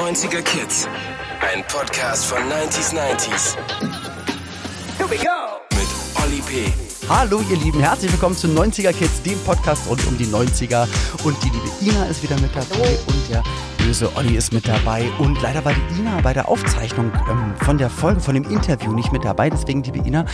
90er Kids. Ein Podcast von 90s 90s. Here we go! Mit Olli P. Hallo ihr Lieben, herzlich willkommen zu 90er Kids, dem Podcast rund um die 90er. Und die liebe Ina ist wieder mit dabei und der böse Olli ist mit dabei. Und leider war die Ina bei der Aufzeichnung ähm, von der Folge, von dem Interview nicht mit dabei. Deswegen, liebe Ina,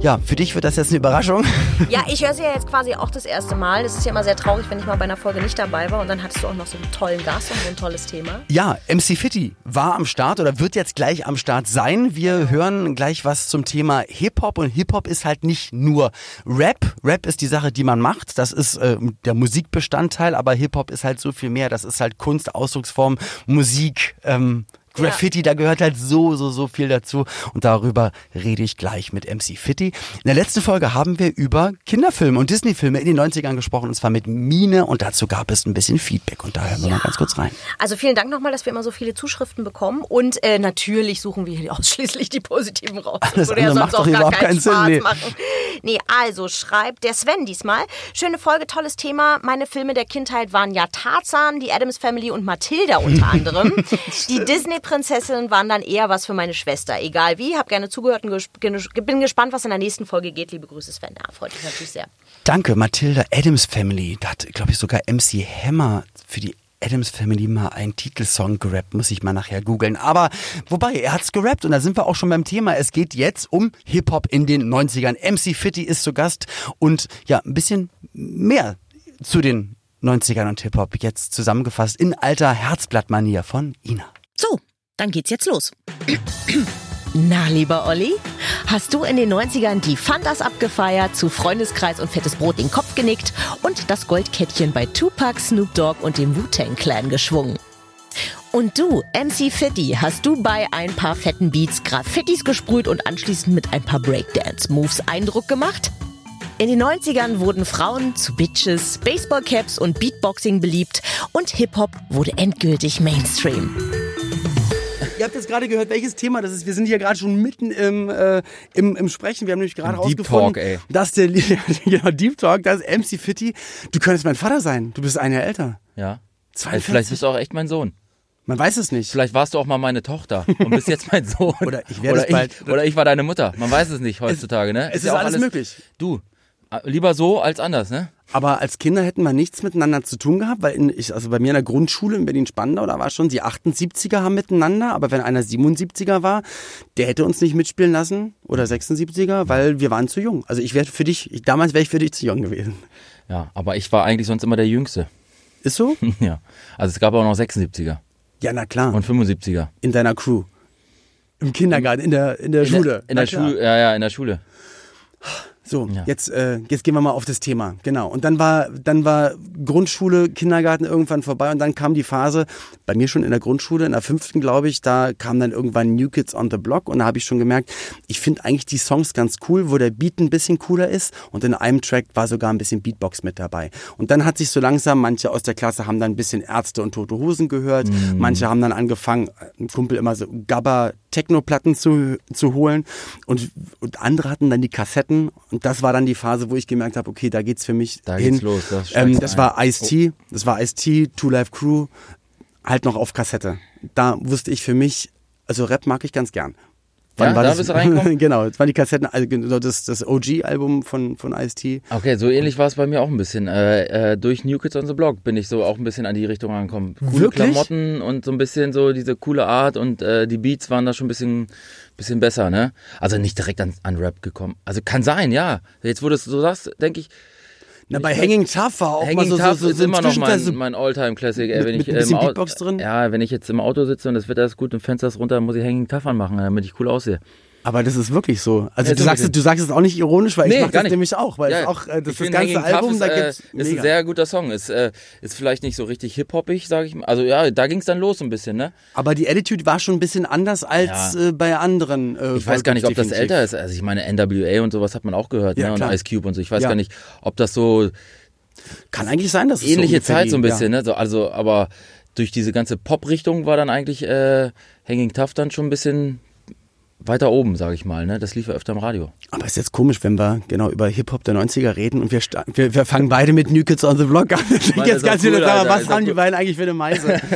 ja, für dich wird das jetzt eine Überraschung. Ja, ich höre sie ja jetzt quasi auch das erste Mal. Es ist ja immer sehr traurig, wenn ich mal bei einer Folge nicht dabei war. Und dann hattest du auch noch so einen tollen Gast und so ein tolles Thema. Ja, MC Fitty war am Start oder wird jetzt gleich am Start sein. Wir hören gleich was zum Thema Hip-Hop und Hip-Hop ist halt nicht nur Rap. Rap ist die Sache, die man macht. Das ist äh, der Musikbestandteil, aber Hip-Hop ist halt so viel mehr. Das ist halt Kunst, Ausdrucksform, Musik, ähm, Graffiti, da gehört halt so, so, so viel dazu. Und darüber rede ich gleich mit MC Fitty. In der letzten Folge haben wir über Kinderfilme und Disney-Filme in den 90ern gesprochen, und zwar mit Mine. Und dazu gab es ein bisschen Feedback. Und da hören wir mal ganz kurz rein. Also vielen Dank nochmal, dass wir immer so viele Zuschriften bekommen. Und äh, natürlich suchen wir hier ausschließlich die positiven raus. Alles Würde ja sonst macht auch gar überhaupt keinen Spaß Sinn, nee. Machen. Nee, also schreibt der Sven diesmal. Schöne Folge, tolles Thema. Meine Filme der Kindheit waren ja Tarzan, die Adams Family und Matilda unter anderem. die Disney-Prinzessinnen waren dann eher was für meine Schwester. Egal wie, hab gerne zugehört und ges- bin gespannt, was in der nächsten Folge geht. Liebe Grüße, Sven. Ja, freut mich natürlich sehr. Danke, Matilda Adams Family. Da hat, glaube ich, sogar MC Hammer für die Adams Family mal einen Titelsong gerappt, muss ich mal nachher googeln. Aber wobei, er hat's gerappt und da sind wir auch schon beim Thema. Es geht jetzt um Hip-Hop in den 90ern. MC Fitty ist zu Gast und ja, ein bisschen mehr zu den 90ern und Hip-Hop jetzt zusammengefasst in alter Herzblattmanier von Ina. So, dann geht's jetzt los. Na, lieber Olli, hast du in den 90ern die Fantas abgefeiert, zu Freundeskreis und fettes Brot den Kopf genickt und das Goldkettchen bei Tupac, Snoop Dogg und dem Wu-Tang Clan geschwungen? Und du, MC Fitty, hast du bei ein paar fetten Beats Graffitis gesprüht und anschließend mit ein paar Breakdance-Moves Eindruck gemacht? In den 90ern wurden Frauen zu Bitches, Baseballcaps und Beatboxing beliebt und Hip-Hop wurde endgültig Mainstream. Ihr habt jetzt gerade gehört, welches Thema das ist. Wir sind hier gerade schon mitten im, äh, im, im Sprechen. Wir haben nämlich gerade rausgefunden, Talk, ey. dass der genau, Deep Talk, das ist MC Fitty. Du könntest mein Vater sein. Du bist ein Jahr älter. Ja. 42. Also vielleicht bist du auch echt mein Sohn. Man weiß es nicht. Vielleicht warst du auch mal meine Tochter und bist jetzt mein Sohn. Oder ich werde oder bald. Ich, oder ich war deine Mutter. Man weiß es nicht heutzutage, ne? es ist ja auch alles möglich. Du, lieber so als anders, ne? Aber als Kinder hätten wir nichts miteinander zu tun gehabt, weil in, ich, also bei mir in der Grundschule in Berlin-Spandau, da war schon, die 78er haben miteinander, aber wenn einer 77er war, der hätte uns nicht mitspielen lassen oder 76er, weil wir waren zu jung. Also ich wäre für dich, ich, damals wäre ich für dich zu jung gewesen. Ja, aber ich war eigentlich sonst immer der Jüngste. Ist so? ja. Also es gab auch noch 76er Ja, na klar. und 75er. in deiner Crew. Im Kindergarten, in der, in der In Schule. Der, in Na der klar. Schule, ja, ja, in der Schule. So, Ja. jetzt, äh, jetzt gehen wir mal auf das Thema. Genau. Und dann war, dann war Grundschule, Kindergarten irgendwann vorbei und dann kam die Phase, bei mir schon in der Grundschule, in der fünften, glaube ich, da kam dann irgendwann New Kids on the Block und da habe ich schon gemerkt, ich finde eigentlich die Songs ganz cool, wo der Beat ein bisschen cooler ist und in einem Track war sogar ein bisschen Beatbox mit dabei. Und dann hat sich so langsam, manche aus der Klasse haben dann ein bisschen Ärzte und Tote Hosen gehört, manche haben dann angefangen, ein Kumpel immer so Gabba Techno-Platten zu, zu holen und, und andere hatten dann die Kassetten und das war dann die Phase, wo ich gemerkt habe, okay, da geht's für mich Da hin. geht's los, da ähm, das du war ein. Ice-T, das war Ice-T, Two Life Crew, halt noch auf Kassette. Da wusste ich für mich, also Rap mag ich ganz gern. Ja, da das? bist du reingekommen? genau, das waren die Kassetten, also genau das, das OG-Album von, von Ice-T. Okay, so ähnlich war es bei mir auch ein bisschen. Äh, äh, durch New Kids on the Block bin ich so auch ein bisschen an die Richtung angekommen. Coole Wirklich? Klamotten und so ein bisschen so diese coole Art und äh, die Beats waren da schon ein bisschen, bisschen besser, ne? Also nicht direkt an, an Rap gekommen. Also kann sein, ja. Jetzt, wo du es so sagst, denke ich, Na, bei Hanging Tough war auch mal Hanging so, Tough so, so, ist immer noch mein, mein Alltime-Classic. ey, Mit- Wenn mit ich, im Au- Beatbox drin? Ja, wenn ich jetzt im Auto sitze und das Wetter ist gut und Fenster ist runter, muss ich Hanging Tough anmachen, damit ich cool aussehe. Aber das ist wirklich so. Also du so sagst, du sagst es auch nicht ironisch, weil ich Nee, mach gar das nicht. nämlich auch, weil Ja, es auch äh, das, ich das ganze Album, ist, da äh, gibt's ist mega. ein sehr guter Song. Ist, äh, ist vielleicht nicht so richtig hip-hoppig, sage ich mal. Also ja, da ging es dann los ein bisschen, ne? Aber die Attitude war schon ein bisschen anders als Ja. äh, bei anderen. Äh, Ich weiß gar nicht, ob das älter ist. Also ich meine, NWA und sowas hat man auch gehört, Ja, ne? Und klar. Ice Cube und so. Ich weiß gar nicht, ob das so Kann eigentlich sein, dass es so ähnliche ungefähr Zeit so ein bisschen, ne? So, also, aber durch diese ganze Pop-Richtung war dann eigentlich äh, Hanging Tough dann schon ein bisschen weiter oben, sage ich mal. Ne? Das lief ja öfter im Radio. Aber ist jetzt komisch, wenn wir genau über Hip-Hop der 90er reden und wir, wir, wir fangen beide mit New Kids on the Block an. Ich Meine, jetzt ganz cool, Alter, was haben die beiden eigentlich für eine Meise?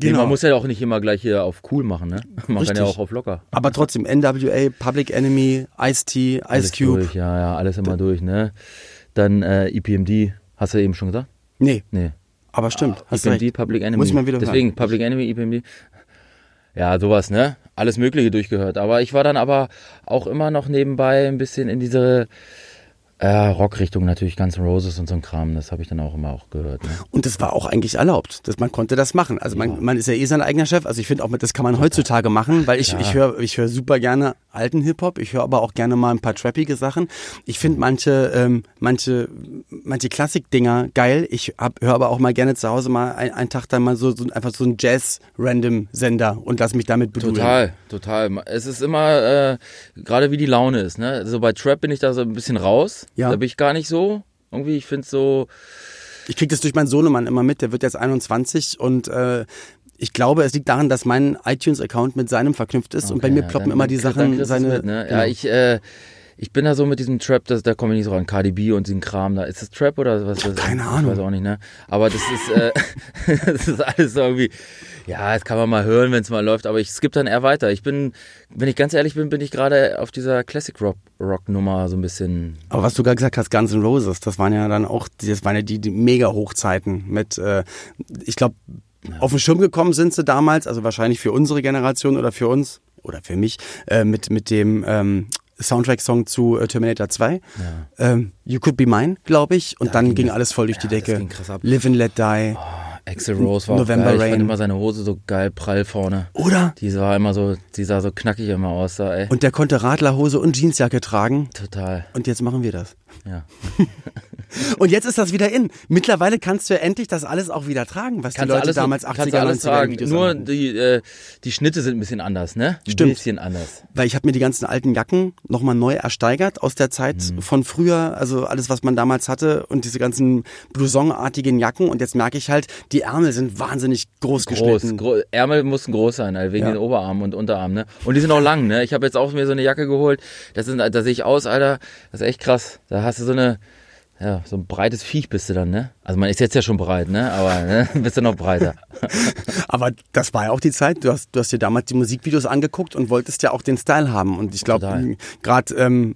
Nee, Genau. man muss ja auch nicht immer gleich hier auf cool machen. Ne? Man Richtig. kann ja auch auf locker. Aber trotzdem, NWA, Public Enemy, Ice-T, Ice Alles Cube. durch, ja, ja, alles immer durch. Ne? Dann äh, EPMD, hast du eben schon gesagt? Nee, Nee. aber stimmt. Du EPMD, recht. Public Enemy. Muss ich mal wieder Deswegen, hören. Public Enemy, EPMD. Ja, sowas, ne? Alles Mögliche durchgehört. Aber ich war dann aber auch immer noch nebenbei ein bisschen in diese äh, Rockrichtung natürlich, Guns N' Roses und so ein Kram. Das habe ich dann auch immer auch gehört. Ne? Und das war auch eigentlich erlaubt. Das, man konnte das machen. Also man, man ist ja eh sein eigener Chef. Also ich finde auch, das kann man heutzutage machen, weil ich, ich höre ich höre super gerne alten Hip-Hop. Ich höre aber auch gerne mal ein paar trappige Sachen. Ich finde manche, ähm, manche, manche Klassik-Dinger geil. Ich höre aber auch mal gerne zu Hause mal ein- einen Tag dann mal so, so einfach so einen Jazz-Random-Sender und lass mich damit bedudeln. Total, total. Es ist immer, äh, gerade wie die Laune ist. Ne? Also bei Trap bin ich da so ein bisschen raus. Ja. Da bin ich gar nicht so. Irgendwie, ich finde so, Ich krieg das durch meinen Sohnemann immer mit, der wird jetzt 21 und äh, ich glaube, es liegt daran, dass mein iTunes-Account mit seinem verknüpft ist und bei Okay, mir ploppen immer die Sachen, seine... Mit, ne? genau. Ja, ich, äh, ich bin da so mit diesem Trap, das, da komme ich nicht so ran. Cardi B und diesen Kram da. Ist das Trap oder was? was keine ich Ahnung. weiß auch nicht, ne? Aber das ist, äh, das ist alles so irgendwie, ja, das kann man mal hören, wenn es mal läuft, aber ich skippe dann eher weiter. Ich bin, wenn ich ganz ehrlich bin, bin ich gerade auf dieser Classic Rock, Rock Nummer so ein bisschen. Aber was du gerade gesagt hast, Guns N' Roses, das waren ja dann auch, das waren ja die, die mega Hochzeiten mit, äh, ich glaube, auf den Schirm gekommen sind sie damals, also wahrscheinlich für unsere Generation oder für uns oder für mich, äh, mit, mit dem ähm, Soundtrack-Song zu äh, Terminator 2. Ähm, you Could Be Mine, glaube ich. Und dann ging, das- alles voll durch die ja, Decke. ging. Live and Let Die. Axel Rose war auch November geil. Ich Rain. fand immer seine Hose so geil prall vorne. Oder? Die sah immer so, die sah so knackig immer aus da, ey. Und der konnte Radlerhose und Jeansjacke tragen. Total, Und jetzt machen wir das. ja. Und jetzt ist das wieder in. Mittlerweile kannst du ja endlich das alles auch wieder tragen, was Kannst die Leute alles, damals kannst 80er, du alles 90er tragen. Nur die, äh, die Schnitte sind ein bisschen anders, ne? Ein Stimmt. bisschen anders. Weil ich habe mir die ganzen alten Jacken nochmal neu ersteigert aus der Zeit Mhm. von früher, also alles, was man damals hatte und diese ganzen Blouson-artigen Jacken. Und jetzt merke ich halt, die Ärmel sind wahnsinnig groß, Groß, geschnitten. gro Ärmel mussten groß sein, also wegen Ja. den Oberarmen und Unterarmen, ne? Und die sind auch lang, ne? Ich habe jetzt auch mir so eine Jacke geholt. Das sind, da sehe ich aus, Alter. Das ist echt krass. Da hast du so eine, ja, so ein breites Viech bist du dann, ne? Also man ist jetzt ja schon breit, ne? Aber ne? bist du noch breiter. Aber das war ja auch die Zeit. Du hast, du hast dir damals die Musikvideos angeguckt und wolltest ja auch den Style haben. Und ich glaube, gerade, ähm,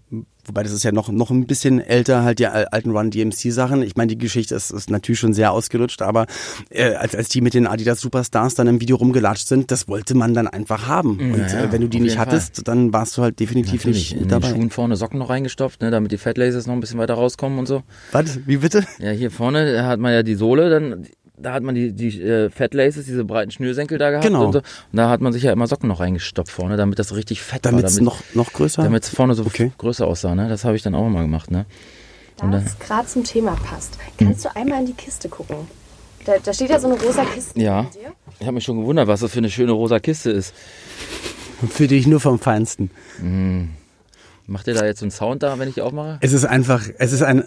wobei das ist ja noch, noch ein bisschen älter, halt die al- alten Run DMC Sachen. Ich meine, die Geschichte ist, ist natürlich schon sehr ausgelutscht, aber äh, als, als die mit den Adidas Superstars dann im Video rumgelatscht sind, das wollte man dann einfach haben. und ja, äh, wenn du die nicht hattest, dann warst du halt definitiv Natürlich. nicht In dabei. Schuhen vorne Socken noch reingestopft, ne? Damit die Fat Laces noch ein bisschen weiter rauskommen und so. Was? Wie bitte? Ja, hier vorne hat man ja die Sohle, dann da hat man die, die äh, Fat Laces, diese breiten Schnürsenkel da gehabt Genau. und so. Und da hat man sich ja immer Socken noch reingestopft vorne, damit das richtig fett Damit war. es Damit noch, noch größer? damit es vorne so Okay. größer aussah, ne? Das habe ich dann auch mal gemacht, ne? Und Da dann- es gerade zum Thema passt, kannst du einmal in die Kiste gucken. Da, da steht ja so eine rosa Kiste Ja. Ich habe mich schon gewundert, was das für eine schöne rosa Kiste ist. Für dich nur vom Feinsten. Macht ihr da jetzt so einen Sound da, wenn ich die aufmache? Es ist einfach, es ist ein,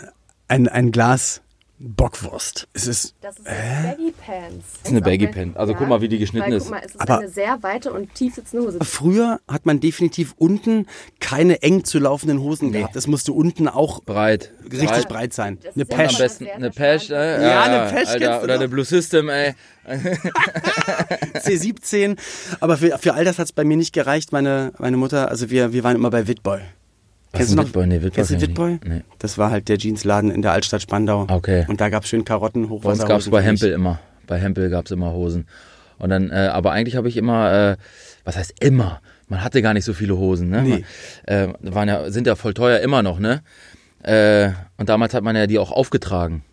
ein, ein Glas Bockwurst. Es ist, Das ist eine Baggy Pants. Das ist eine Baggy Pants. Also guck mal, wie die geschnitten weil, ist. Guck mal, es ist Aber- eine sehr weite und tief sitzende Hose. Früher hat man definitiv unten keine eng zu laufenden Hosen gehabt. Es musste unten auch Breit. richtig breit sein. Das Eine ja Am besten eine Pesh, äh? Ja, eine Pesh Alter, Oder eine Blue System, ey. C17. Aber für, für all das hat es bei mir nicht gereicht. Meine, meine Mutter, also wir, wir waren immer bei Witboy. Kennst du noch? Witboy? Nee, Witboy Kennst du Witboy? Nee. Das war halt der Jeansladen in der Altstadt Spandau. Okay. Und da gab es schön Karotten, Bei uns Hochwasserhosen. gab es bei. Hempel immer. Bei Hempel gab es immer Hosen. Und dann, äh, aber eigentlich habe ich immer, äh, was heißt immer? Man hatte gar nicht so viele Hosen, ne? Nee. Man, äh, waren ja, sind ja voll teuer immer noch, ne? Äh, und damals hat man ja die auch aufgetragen.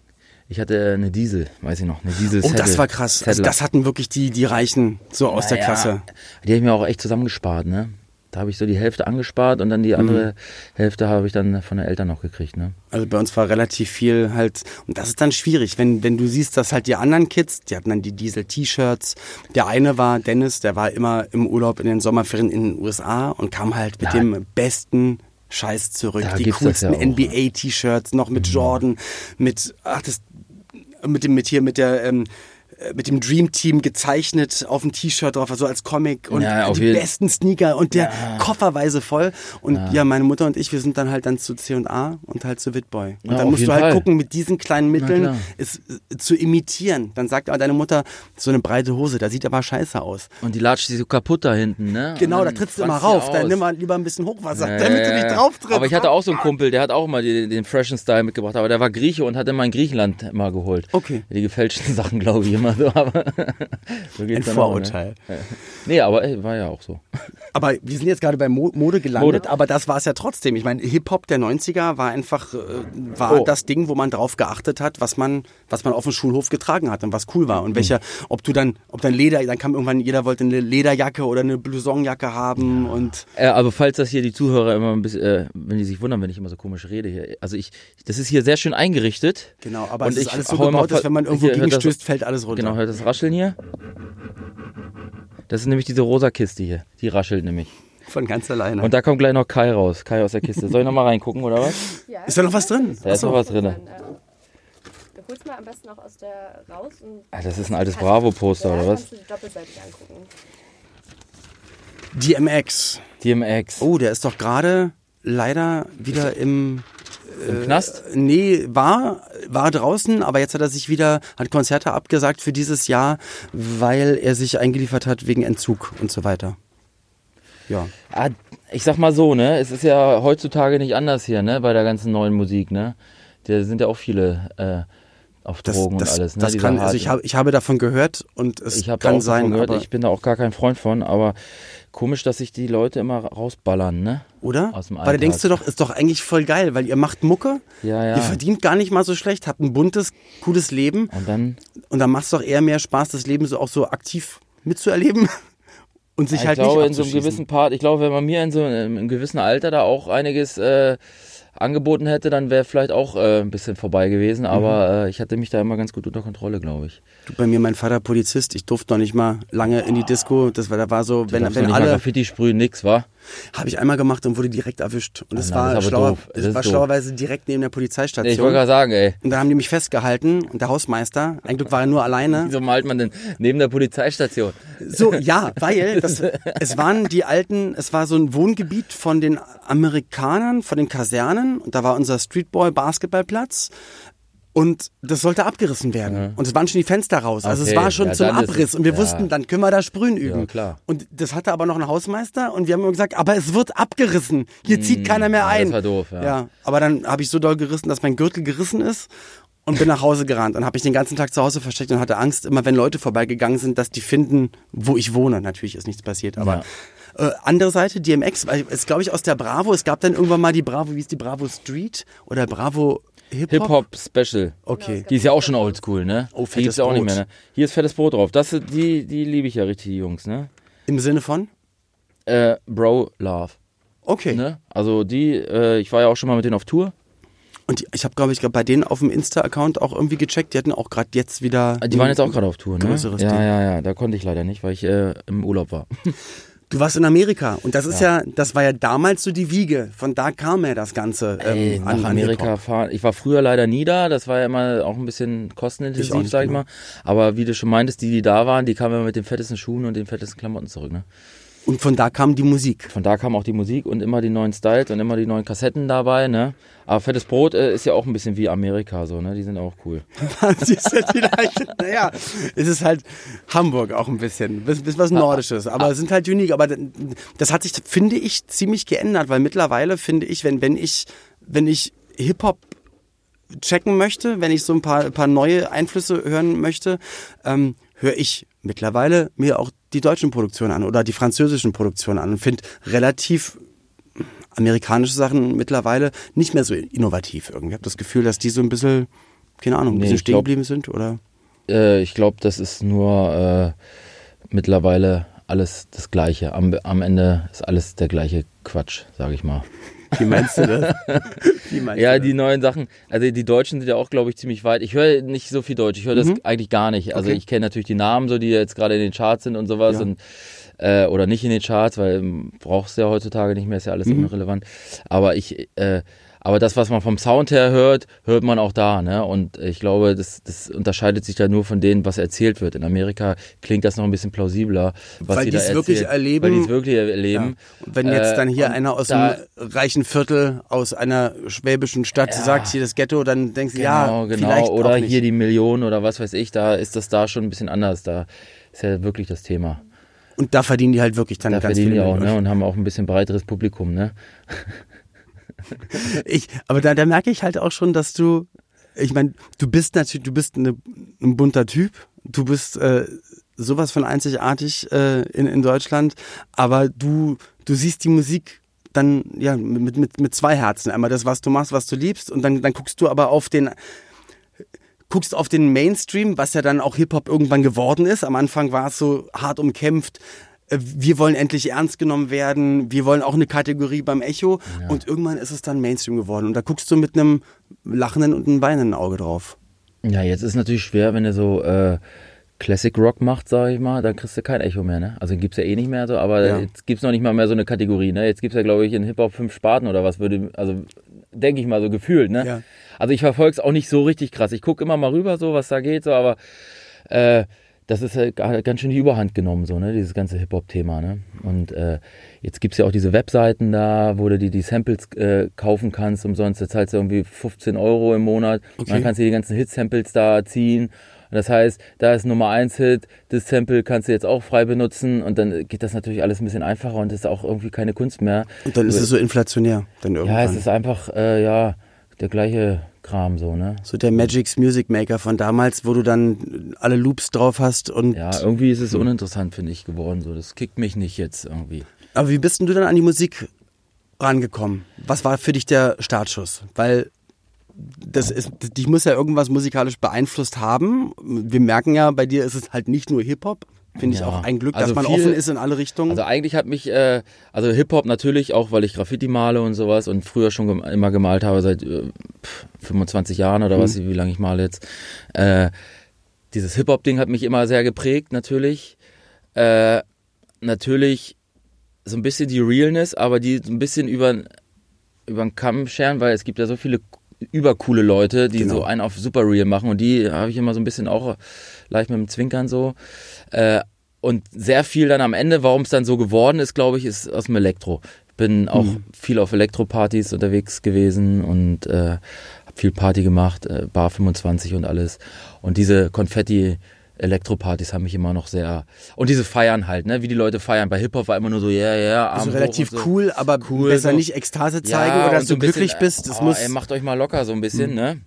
Ich hatte eine Diesel, weiß ich noch, eine Diesel. Oh, das war krass. Also das hatten wirklich die, die Reichen so aus der Naja, Klasse. Die habe ich mir auch echt zusammengespart, ne? Da habe ich so die Hälfte angespart und dann die andere Hälfte habe ich dann von den Eltern noch gekriegt, ne? Also bei uns war relativ viel halt, und das ist dann schwierig, wenn, wenn du siehst, dass halt die anderen Kids, die hatten dann die Diesel-T-Shirts. Der eine war Dennis, der war immer im Urlaub in den Sommerferien in den USA und kam halt mit Ja. dem besten Scheiß zurück. Da die coolsten ja. Mhm. NBA-T-Shirts, noch mit Jordan, mit, ach, das, mit dem, mit hier, mit der, ähm, äh, mit dem Dream Team gezeichnet auf dem T-Shirt drauf, also als Comic und Ja, die besten Sneaker und der kofferweise voll. Und ja. meine Mutter und ich, wir sind dann halt dann zu C&A und halt zu Witboy. Und Ja, dann musst du halt Fall. gucken, mit diesen kleinen Mitteln es äh, zu imitieren. Dann sagt aber deine Mutter, so eine breite Hose, da sieht aber scheiße aus. Und die latscht sich so kaputt da hinten, ne? Genau, da trittst du immer rauf. Dann nimm mal lieber ein bisschen Hochwasser, Ja, damit ja, du nicht ja. drauf trittst. Aber ich hatte auch so einen Kumpel, der hat auch mal den, den freshen Style mitgebracht, aber der war Grieche und hat immer in Griechenland immer geholt. Okay. Die gefälschten Sachen, glaube ich, immer so. Aber so Ein Vorurteil. Auch, ne? Nee, aber ey, war ja auch so. Aber wir sind jetzt gerade bei Mo Mode gelandet, Mode. aber das war es ja trotzdem. Ich meine, Hip-Hop der 90er war einfach äh, war Oh. das Ding, wo man drauf geachtet hat, was man, was man auf dem Schulhof getragen hat und was cool war. Und welcher, ob du dann, ob dann Leder, dann kam irgendwann, jeder wollte eine Lederjacke oder eine Blousonjacke haben und Äh, aber falls das hier die Zuhörer immer ein bisschen, äh, wenn die sich wundern, wenn ich immer so komisch rede hier. Also ich, das ist hier sehr schön eingerichtet. genau, aber Und es ist ich alles so immer gebaut, dass wenn man irgendwo hier, gegenstößt, fällt alles runter. Genau, hört das Rascheln hier? Das ist nämlich diese rosa Kiste hier. Die raschelt nämlich. Von ganz alleine. Und da kommt gleich noch Kai raus. Kai aus der Kiste. Soll ich noch mal reingucken, oder was? Ja, ist da noch was drin? Da ist noch was drin. Dann, äh, Du holst mal am besten auch aus der raus und. Ah, das ist ein altes Bravo-Poster, ja, oder was? Kannst du die doppelseitig angucken. DMX. DMX. Oh, der ist doch gerade leider wieder im Im Knast? Nee, war, war draußen, aber jetzt hat er sich wieder, hat Konzerte abgesagt für dieses Jahr, weil er sich eingeliefert hat wegen Entzug und so weiter. Ja. Ah, ich sag mal so, ne? Es ist ja heutzutage nicht anders hier, ne? Bei der ganzen neuen Musik, ne? Da sind ja auch viele äh, auf Das, Drogen das, und alles, ne? das kann, also ich habe, ich habe davon gehört und es ich kann sein, gehört, aber, ich bin da auch gar kein Freund von, aber komisch, dass sich die Leute immer rausballern, ne? oder? aus dem Weil da denkst du doch, ist doch eigentlich voll geil, weil ihr macht Mucke, Ja, ja. ihr verdient gar nicht mal so schlecht, habt ein buntes, cooles Leben Und dann, und dann macht es doch eher mehr Spaß, das Leben so auch so aktiv mitzuerleben und sich ich halt glaube, nicht in so einem gewissen Part, ich glaube, wenn man mir in so einem, einem gewissen Alter da auch einiges äh, angeboten hätte, dann wäre vielleicht auch äh, ein bisschen vorbei gewesen, Mhm. aber äh, ich hatte mich da immer ganz gut unter Kontrolle, glaube ich. Du, bei mir mein Vater Polizist, ich durfte noch nicht mal lange in die Disco, das war da war so, wenn du wenn mal alle Graffiti sprühen, nix, wa? Habe ich einmal gemacht und wurde direkt erwischt und das na, war das schlauer. Das das war doof. schlauerweise direkt neben der Nee, ich wollte Polizeistation. gerade sagen, ey. und da haben die mich festgehalten und der Hausmeister, ein Glück war er nur alleine. Wieso malt man denn neben der Polizeistation? So, ja, weil das, es waren die alten, es war so ein Wohngebiet von den Amerikanern, von den Kasernen und da war unser Streetball Basketballplatz. Und das sollte abgerissen werden. Und es waren schon die Fenster raus. Also es war schon ja, zum ist Abriss. Und wir ja. wussten, dann können wir da sprühen üben. Ja, klar. Und das hatte aber noch ein Hausmeister und wir haben immer gesagt, aber es wird abgerissen. Hier zieht keiner mehr ein. das war doof, ja. ja. Aber dann habe ich so doll gerissen, dass mein Gürtel gerissen ist und bin nach Hause gerannt und habe mich den ganzen Tag zu Hause versteckt und hatte Angst, immer wenn Leute vorbeigegangen sind, dass die finden, wo ich wohne. Natürlich ist nichts passiert, aber äh, andere Seite, DMX, es glaube ich aus der Bravo, es gab dann irgendwann mal die Bravo, wie ist die Bravo Street oder Bravo Hip-Hop? Hip-Hop Special. Okay. Die ist ja auch schon oldschool, ne? Oh, die fettes gibt's ja auch nicht mehr, ne? Hier ist fettes Brot drauf. Das, die, die liebe ich ja richtig, die Jungs, ne? Im Sinne von? Äh, Bro Love. Okay. Ne? Also die, äh, ich war ja auch schon mal mit denen auf Tour. Und die, ich habe, glaube ich, bei denen auf dem Insta-Account auch irgendwie gecheckt, die hatten auch gerade jetzt wieder. Die waren jetzt auch gerade auf Tour, ne? größeres ja, Ding. ja, ja. Da konnte ich leider nicht, weil ich äh, im Urlaub war. Du warst in Amerika und das ist ja. das war ja damals so die Wiege. Von da kam ja das Ganze. Ähm, Ey, nach an Amerika fahren. Ich war früher leider nie da. Das war ja immer auch ein bisschen kostenintensiv, sag ich genau. mal. Aber wie du schon meintest, die, die da waren, die kamen immer mit den fettesten Schuhen und den fettesten Klamotten zurück, ne? Und von da kam die Musik. Von da kam auch die Musik und immer die neuen Styles und immer die neuen Kassetten dabei, ne? Aber Fettes Brot äh, ist ja auch ein bisschen wie Amerika so, ne? Die sind auch cool. Sie ist halt vielleicht, naja, es ist halt Hamburg auch ein bisschen, bisschen bisschen was Nordisches, aber sind halt unique. Aber das hat sich, finde ich, ziemlich geändert, weil mittlerweile finde ich, wenn, wenn ich, wenn ich Hip-Hop checken möchte, wenn ich so ein paar, paar neue Einflüsse hören möchte, ähm, höre ich mittlerweile mir auch die deutschen Produktionen an oder die französischen Produktionen an und finde relativ amerikanische Sachen mittlerweile nicht mehr so innovativ irgendwie. Ich habe das Gefühl, dass die so ein bisschen, keine Ahnung, ein Nee, bisschen stehen geblieben sind oder? Äh, ich glaube, das ist nur äh, mittlerweile alles das Gleiche. Am, am Ende ist alles der gleiche Quatsch, sage ich mal. Wie meinst du das? Meinst Ja, du die neuen Sachen, also die Deutschen sind ja auch, glaube ich, ziemlich weit. Ich höre nicht so viel Deutsch, ich höre das eigentlich gar nicht. Also Mhm. Okay. ich kenne natürlich die Namen, so die jetzt gerade in den Charts sind und sowas Ja. und äh, oder nicht in den Charts, weil ähm, brauchst du ja heutzutage nicht mehr, ist ja alles Mhm. irrelevant. Aber ich äh, aber das, was man vom Sound her hört, hört man auch da. Ne? Und ich glaube, das, das unterscheidet sich da nur von dem, was erzählt wird. In Amerika klingt das noch ein bisschen plausibler, was Weil die es wirklich erleben. Weil die es wirklich erleben. Ja. Und wenn jetzt dann hier Äh, einer aus da- einem reichen Viertel, aus einer schwäbischen Stadt Ja. sagt, hier das Ghetto, dann denkst du, Genau, ja, genau. vielleicht Oder auch nicht. hier die Millionen oder was weiß ich, da ist das da schon ein bisschen anders. Da ist ja wirklich das Thema. Und da verdienen die halt wirklich dann Da ganz verdienen viele die auch, ne? Und haben auch ein bisschen breiteres Publikum, ne? Ich, aber da, da merke ich halt auch schon, dass du, ich meine, du bist natürlich, du bist eine, ein bunter Typ, du bist äh, sowas von einzigartig äh, in, in Deutschland, aber du, du siehst die Musik dann ja mit, mit, mit zwei Herzen. Einmal das, was du machst, was du liebst, und dann, dann guckst du aber auf den guckst auf den Mainstream, was ja dann auch Hip-Hop irgendwann geworden ist. Am Anfang war es so hart umkämpft. Äh, Wir wollen endlich ernst genommen werden. Wir wollen auch eine Kategorie beim Echo. Und irgendwann ist es dann Mainstream geworden. Und da guckst du mit einem lachenden und einem weinenden Auge drauf. Ja, jetzt ist natürlich schwer, wenn du so äh, Classic Rock macht, sag ich mal, dann kriegst du kein Echo mehr, ne? Also gibt's ja eh nicht mehr so, aber Ja. jetzt gibt's noch nicht mal mehr so eine Kategorie, ne? Jetzt gibt's ja, glaube ich, in Hip-Hop fünf Sparten oder was würde, also denke ich mal so gefühlt, ne? Ja. Also ich verfolge es auch nicht so richtig krass. Ich gucke immer mal rüber, so was da geht, so, aber äh, das ist halt ga- ganz schön die Überhand genommen, so, ne, dieses ganze Hip-Hop-Thema, ne? Und äh, jetzt gibt's ja auch diese Webseiten da, wo du dir die Samples äh, kaufen kannst umsonst. Da zahlst du irgendwie 15 Euro im Monat. Und dann Okay. kannst du die ganzen Hit-Samples da ziehen. Und das heißt, da ist Nummer 1 Hit, das Sample kannst du jetzt auch frei benutzen und dann geht das natürlich alles ein bisschen einfacher und ist auch irgendwie keine Kunst mehr. Und dann ist es so inflationär. Dann irgendwann. Ja, es ist einfach, äh, ja, der gleiche Kram so, ne? so der Magic's Music Maker von damals, wo du dann alle Loops drauf hast und Ja, irgendwie ist es uninteressant, finde ich, geworden. So, das kickt mich nicht jetzt irgendwie. Aber wie bist denn du dann an die Musik rangekommen? Was war für dich der Startschuss? Weil das ist, dich muss ja irgendwas musikalisch beeinflusst haben. Wir merken ja, bei dir ist es halt nicht nur Hip-Hop. Finde ich Ja. auch ein Glück, Also dass man viel- offen ist in alle Richtungen. Also eigentlich hat mich, äh, also Hip-Hop natürlich, auch weil ich Graffiti male und sowas und früher schon gem immer gemalt habe, seit äh, pff, 25 Jahren oder was, wie lange ich male jetzt. Äh, dieses Hip-Hop-Ding hat mich immer sehr geprägt, natürlich. Äh, natürlich so ein bisschen die Realness, aber die so ein bisschen über über den Kamm scheren, weil es gibt ja so viele übercoole Leute, die Genau. so einen auf super real machen und die habe ich immer so ein bisschen auch leicht mit dem Zwinkern so. Äh, und sehr viel dann am Ende, warum es dann so geworden ist, glaube ich, ist aus dem Elektro. Bin auch viel auf Elektropartys unterwegs gewesen und äh, habe viel Party gemacht, äh, Bar 25 und alles. Und diese Konfetti Elektropartys haben mich immer noch sehr und diese Feiern halt, ne, wie die Leute feiern. Bei Hip Hop war immer nur so, ja, yeah, ja, yeah, also relativ so. cool, aber Cool, besser so. nicht Ekstase zeigen oder und dass so du bisschen, glücklich bist. Das oh, muss, ey, macht euch mal locker so ein bisschen, ne?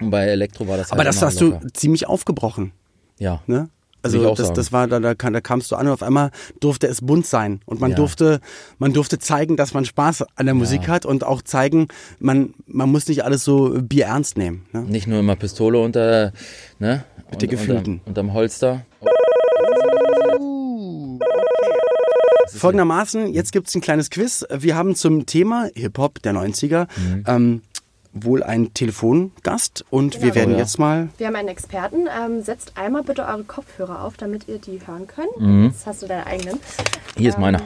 Und bei Elektro war das halt aber das hast du locker. ziemlich aufgebrochen. Ja. Ne? Also auch das, das war, da, da, da kamst du an und auf einmal durfte es bunt sein. Und man Ja. durfte, man durfte zeigen, dass man Spaß an der Musik hat und auch zeigen, man, man muss nicht alles so bierernst nehmen. Ne? Nicht nur immer Pistole unter, ne? Mit der Und- gefühlten. Unterm, unterm Holster. Folgendermaßen, jetzt gibt's ein kleines Quiz. Wir haben zum Thema Hip-Hop der 90er Mhm. ähm, wohl einen Telefongast und wir Genau. werden Oh ja. jetzt mal. Wir haben einen Experten. Ähm, setzt einmal bitte eure Kopfhörer auf, damit ihr die hören könnt. Mhm. Jetzt hast du deine eigenen. Hier ist meiner.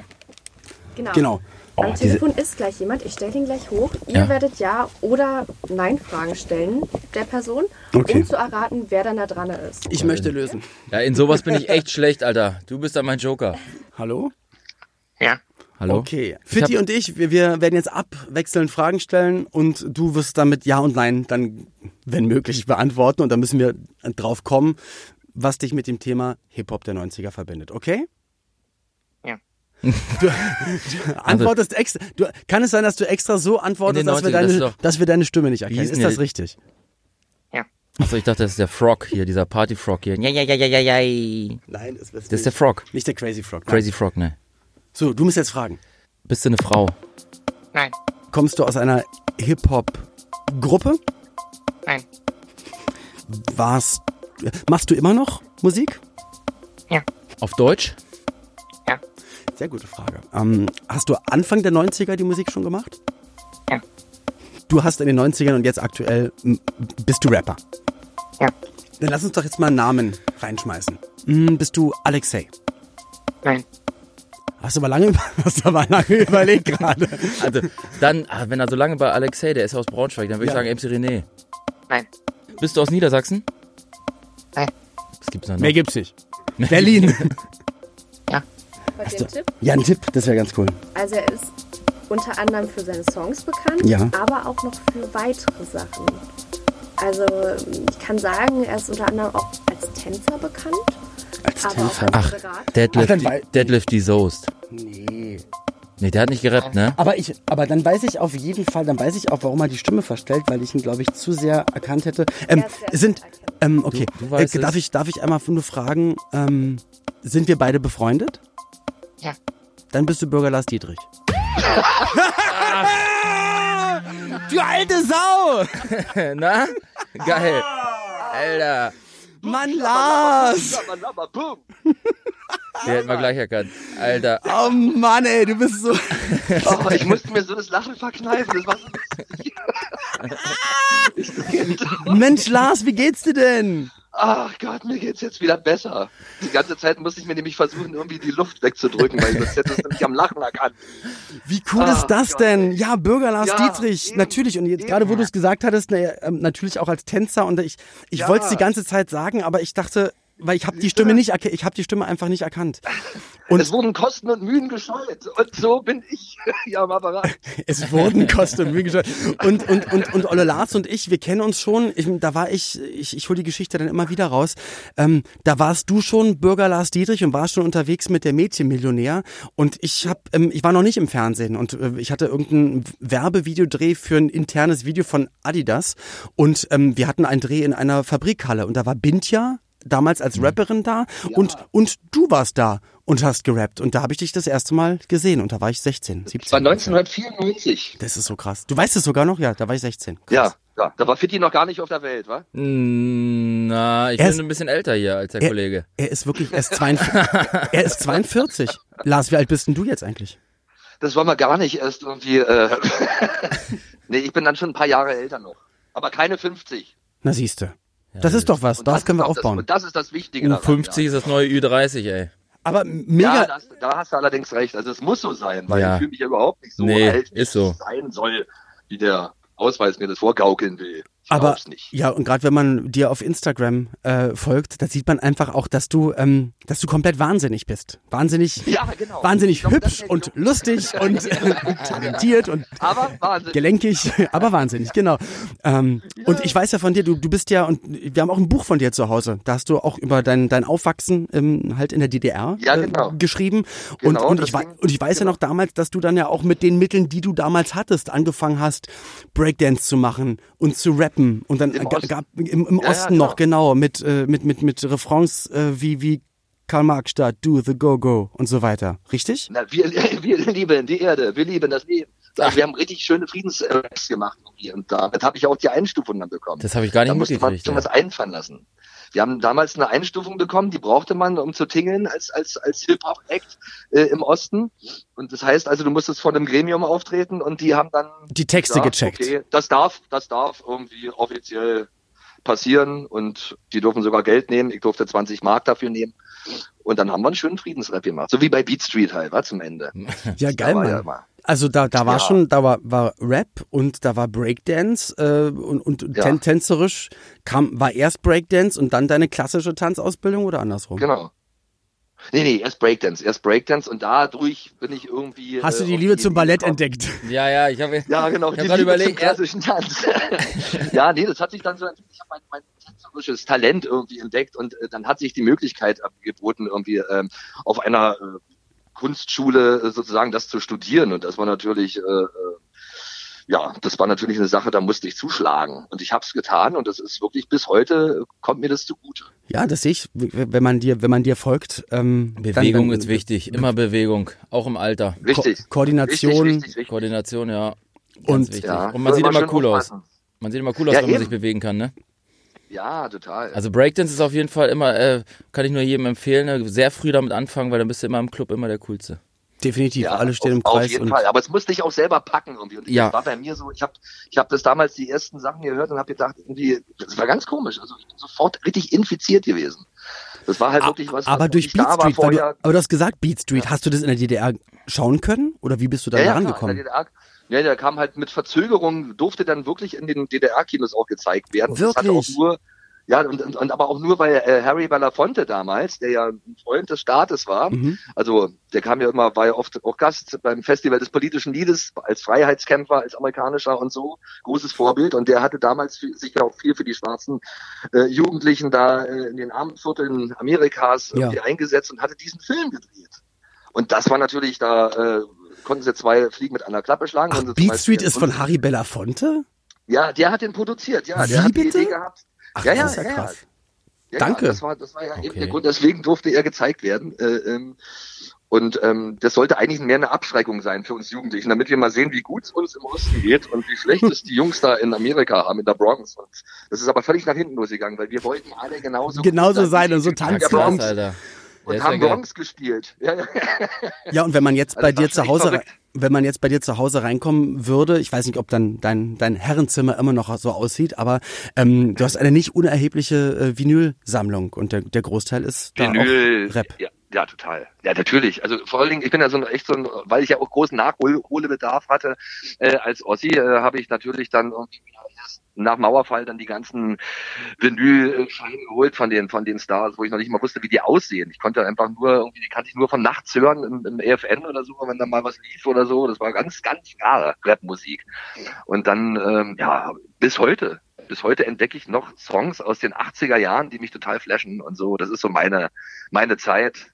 Genau. Genau. Oh, Am Telefon ist gleich jemand. Ich stelle ihn gleich hoch. Ihr Ja. werdet Ja- oder Nein-Fragen stellen der Person, Okay. um zu erraten, wer dann da dran ist. Ich möchte lösen. Ja, in sowas bin ich echt schlecht, Alter. Du bist dann mein Joker. Hallo? Ja. Hallo? Okay. Fitti und ich, wir, wir werden jetzt abwechselnd Fragen stellen und du wirst damit Ja und Nein dann, wenn möglich, beantworten und dann müssen wir drauf kommen, was dich mit dem Thema Hip-Hop der 90er verbindet. Okay? Du, du antwortest extra. Du, kann es sein, dass du extra so antwortest, dass wir, 90ern, das deine, ist doch- dass wir deine Stimme nicht erkennen? Ist das richtig? Ja. Achso, ich dachte, das ist der Frog hier, dieser Party-Frog hier. Ja, ja, ja, ja, ja, ja. Nein, das, Das ist der Frog. Nicht der Crazy Frog. nein. Crazy Frog, ne? So, du musst jetzt fragen. Bist du eine Frau? Nein. Kommst du aus einer Hip-Hop-Gruppe? Nein. Warst, machst du immer noch Musik? Ja. Auf Deutsch? Sehr gute Frage. Ähm, hast du Anfang der 90er die Musik schon gemacht? Ja. Du hast in den 90ern und jetzt aktuell bist du Rapper. Ja. Dann lass uns doch jetzt mal einen Namen reinschmeißen. Hm, bist du Alexei? Nein. Hast du aber lange, hast du aber lange überlegt gerade. Also dann, ah, wenn er so lange bei Alexei, der ist ja aus Braunschweig, dann würde ich Ja. sagen MC René. Nein. Bist du aus Niedersachsen? Nein. Was gibt's da noch? Mehr gibt's nicht. Berlin. Bei dem Tipp. Ja, ein Tipp, das wäre ganz cool. Also er ist unter anderem für seine Songs bekannt, Ja. aber auch noch für weitere Sachen. Also ich kann sagen, er ist unter anderem auch als Tänzer bekannt. Als aber Tänzer. als Ach. Deadlift, Ach, wei- Deadlift die Soest. Nee. Nee, der hat nicht gerappt, ne? Aber ich, aber dann weiß ich auf jeden Fall, dann weiß ich auch, warum er die Stimme verstellt, weil ich ihn, glaube ich, zu sehr erkannt hätte. Ähm, sehr sind, ähm, okay, Du- du weißt äh, darf ich, darf ich einmal nur fragen, ähm, sind wir beide befreundet? Ja. Dann bist du Bürger Lars Dietrich. du alte Sau! Na? Geil. Alter. Mann, Lars! Der hätten wir gleich erkannt. Alter. Oh Mann, ey, du bist so... Oh, ich musste mir so das Lachen verkneifen. Das war so. Mensch, Lars, wie geht's dir denn? Ach Gott, mir geht's jetzt wieder besser. Die ganze Zeit musste ich mir nämlich versuchen, irgendwie die Luft wegzudrücken, weil sonst hätte es nämlich am Lachen erkannt. Wie cool ist Ah, das Gott, denn? Ja, Bürger Lars Ja, Dietrich, eben, natürlich. Und jetzt gerade, wo du es gesagt hattest, na, ja, ähm, natürlich auch als Tänzer. Und ich, ich Ja. wollte es die ganze Zeit sagen, aber ich dachte, weil ich habe die Stimme nicht, ich habe die Stimme einfach nicht erkannt. Und es wurden Kosten und Mühen gescheut. Und so bin ich hier am Apparat. es wurden Kosten und Mühen gestellt. Und, und, und, und Olle Lars und ich, wir kennen uns schon. Ich, da war ich, ich, ich hole die Geschichte dann immer wieder raus. Ähm, da warst du schon Bürger Lars Dietrich und warst schon unterwegs mit der Mädchenmillionär. Und ich hab, ähm, ich war noch nicht im Fernsehen und äh, ich hatte irgendein Werbevideodreh für ein internes Video von Adidas. Und ähm, wir hatten einen Dreh in einer Fabrikhalle und da war Bintja damals als Rapperin da und, und du warst da und hast gerappt. Und da habe ich dich das erste Mal gesehen und da war ich 16, 17. Das war 1994. Das ist so krass. Du weißt es sogar noch? Ja, da war ich 16. Ja, ja, da war Fitti noch gar nicht auf der Welt, wa? Mm, Na, ich Er bin ist- ein bisschen älter hier als der Er- Kollege. Er ist wirklich erst 42. er ist 42. Lars, wie alt bist denn du jetzt eigentlich? Das war mal gar nicht erst irgendwie. Äh, nee, ich bin dann schon ein paar Jahre älter noch. Aber keine 50. Na siehste. Das ist doch was. Das ist können wir auch aufbauen. Das, und das ist das Wichtige. daran, U50 ja. ist das neue Ü30, ey. Aber Ja, mega. das, da hast du allerdings recht. Also es muss so sein, weil Ja. ich fühle mich ja überhaupt nicht so Nee, alt, wie ist so. sein soll, wie der Ausweis mir das vorgaukeln will. Aber ja, und gerade wenn man dir auf Instagram äh, folgt, da sieht man einfach auch, dass du, ähm, dass du komplett wahnsinnig bist. Wahnsinnig, Ja, genau. wahnsinnig glaub, hübsch und so. lustig und äh, talentiert und Aber Wahnsinn. gelenkig, aber wahnsinnig, genau. Ähm, Und ich weiß ja von dir, du, du bist ja, und wir haben auch ein Buch von dir zu Hause. Da hast du auch über dein, dein Aufwachsen ähm, halt in der DDR Ja, genau. äh, geschrieben. Genau, und, und, ich, und ich weiß ja noch damals, dass du dann ja auch mit den Mitteln, die du damals hattest, angefangen hast, Breakdance zu machen und zu rappen. Und dann Osten. gab im, im Ja, ja, Osten noch, genau. genau, mit, äh, mit, mit, mit Refrains äh, wie, wie Karl Marxstadt, Do the Go-Go und so weiter. Richtig? Na, wir, wir lieben die Erde, wir lieben das Leben. Also wir haben richtig schöne Friedensraps gemacht hier und damit habe ich auch die Einstufung dann bekommen. Das habe ich gar nicht da musste man mitgekriegt. schon ja. was einfallen lassen. Wir haben damals eine Einstufung bekommen, die brauchte man, um zu tingeln als, als, als Hip-Hop-Act äh, im Osten. Und das heißt also, du musstest vor einem Gremium auftreten und die haben dann Die Texte gesagt, gecheckt. okay, das darf, das darf irgendwie offiziell passieren und die dürfen sogar Geld nehmen. Ich durfte 20 Mark dafür nehmen. Und dann haben wir einen schönen Friedensrap gemacht. So wie bei Beat Street halt, war zum Ende. Ja, geil, Mann. ja Also da, da war Ja. schon, da war, war Rap und da war Breakdance äh, und, und Ja. tän tänzerisch kam, war erst Breakdance und dann deine klassische Tanzausbildung oder andersrum? Genau. Nee, nee, erst Breakdance, erst Breakdance und dadurch bin ich irgendwie. Hast du äh, die auf Liebe zum Ballett gekommen. entdeckt? Ja, ja, ich habe Ja, genau. Ich hab Liebe überlegt, zum klassischen Tanz. ja, nee, das hat sich dann so, ich habe mein, mein tänzerisches Talent irgendwie entdeckt und äh, dann hat sich die Möglichkeit geboten, irgendwie ähm, auf einer äh, Kunstschule äh, sozusagen das zu studieren und das war natürlich, äh, äh, ja, das war natürlich eine Sache, da musste ich zuschlagen und ich habe es getan und das ist wirklich bis heute äh, kommt mir das zugute. Ja, das sehe ich, wenn man dir, wenn man dir folgt. Ähm, Bewegung dann, ist wichtig, immer Bewegung, auch im Alter. Richtig. Ko Koordination Richtig, richtig, richtig. Koordination, ja. Ganz Und- wichtig. Ja, Und man sieht immer cool aus. aufpassen. Man sieht immer cool aus, Ja, wenn man eben. sich bewegen kann, ne? Ja, total. Also Breakdance ist auf jeden Fall immer, äh, kann ich nur jedem empfehlen, ne? sehr früh damit anfangen, weil dann bist du immer im Club immer der Coolste. definitiv. Ja, Alle stehen im Kreis. Auf jeden und Fall. Aber es musste ich auch selber packen. Irgendwie. Und Ja. das war bei mir so, ich habe ich hab das damals die ersten Sachen gehört und habe gedacht, irgendwie, das war ganz komisch. Also ich bin sofort richtig infiziert gewesen. Das war halt wirklich was, aber was durch Beat Street, weil du, vorher. aber du hast gesagt Beat Street. Hast du das in der DDR schauen können? Oder wie bist du da ja, ja, rangekommen? Klar, in der DDR, ja, der kam halt mit Verzögerung, durfte dann wirklich in den DDR-Kinos auch gezeigt werden. Und Das hat auch Wirklich? nur, ja, und, und, und aber auch nur, weil äh, Harry Belafonte damals, der ja ein Freund des Staates war, Mhm. also der kam ja immer, war ja oft auch Gast beim Festival des politischen Liedes als Freiheitskämpfer, als amerikanischer und so, großes Vorbild. Und der hatte damals für, sich ja auch viel für die schwarzen äh, Jugendlichen da äh, in den Armenvierteln Amerikas Ja. eingesetzt und hatte diesen Film gedreht. Und das war natürlich, da äh, konnten sie zwei Fliegen mit einer Klappe schlagen. Ach, Beat Street ist von Harry Belafonte? Ja, der hat den produziert, ja. Wie Der hat die bitte? Idee gehabt. Ach, Ja, das ja, ist ja ja, krass. Ja, Danke. Das war, das war ja eben Okay. der Grund, deswegen durfte er gezeigt werden. Äh, ähm, und ähm, das sollte eigentlich mehr eine Abschreckung sein für uns Jugendlichen, damit wir mal sehen, wie gut es uns im Osten geht und wie schlecht es die Jungs da in Amerika haben, in der Bronx. Und das ist aber völlig nach hinten losgegangen, weil wir wollten alle genauso Genauso sein und so die tanzen Alter. Und haben ja. Bronx gespielt. Ja, ja. Ja, und wenn man jetzt Also bei dir zu Hause, wenn man jetzt bei dir zu Hause reinkommen würde, ich weiß nicht, ob dann dein, dein Herrenzimmer immer noch so aussieht, aber ähm, du hast eine nicht unerhebliche äh, Vinylsammlung und der, der Großteil ist da Vinyl, auch Rap. Ja, ja, total. Ja, natürlich. Also vor allen Dingen, ich bin ja so ein, echt so ein, weil ich ja auch großen Nachholbedarf hatte, äh, als Ossi, äh, habe ich natürlich dann irgendwie nach Mauerfall dann die ganzen Vinylscheine geholt von den, von den Stars, wo ich noch nicht mal wusste, wie die aussehen. Ich konnte einfach nur, irgendwie, die kannte ich nur von nachts hören im, im EFN oder so, wenn da mal was lief oder so. Das war ganz, ganz klare Rapmusik. Und dann, ähm, ja, bis heute. Bis heute entdecke ich noch Songs aus den 80er Jahren, die mich total flashen und so. Das ist so meine, meine Zeit.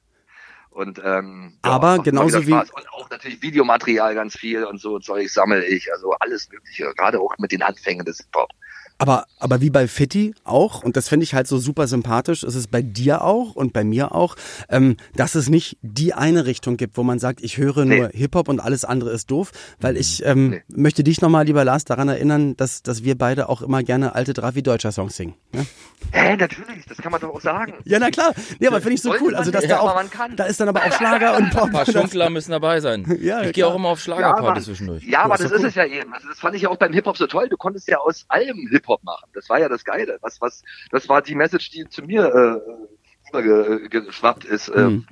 Und ähm, ja, Aber mal genauso wie- und auch natürlich Videomaterial ganz viel und so Zeug sammle ich, also alles Mögliche, gerade auch mit den Anfängen des Hip-Hop. Aber, aber wie bei Fitti auch, und das finde ich halt so super sympathisch, ist es bei dir auch und bei mir auch, ähm, dass es nicht die eine Richtung gibt, wo man sagt, ich höre nur Hip-Hop und alles andere ist doof, weil ich ähm, Nee. möchte dich nochmal, lieber Lars, daran erinnern, dass, dass wir beide auch immer gerne alte Drafi-Deutscher-Songs singen. Ne? Hä, natürlich, das kann man doch auch sagen. Ja, na klar. Nee, aber finde ich so Sollte cool. Also, dass nicht, da aber auch, man kann. da ist dann aber auch Schlager und Pop. Ein paar Schunkler müssen dabei sein. Ja, ich gehe auch immer auf Ja, Schlagerparty aber, zwischendurch. ja, aber das ist cool. es ja eben. Also das fand ich auch beim Hip-Hop so toll. Du konntest ja aus allem Hip-Hop machen. Das war ja das Geile. Was, was, das war die Message, die zu mir äh, rübergeschwappt ist. Mhm.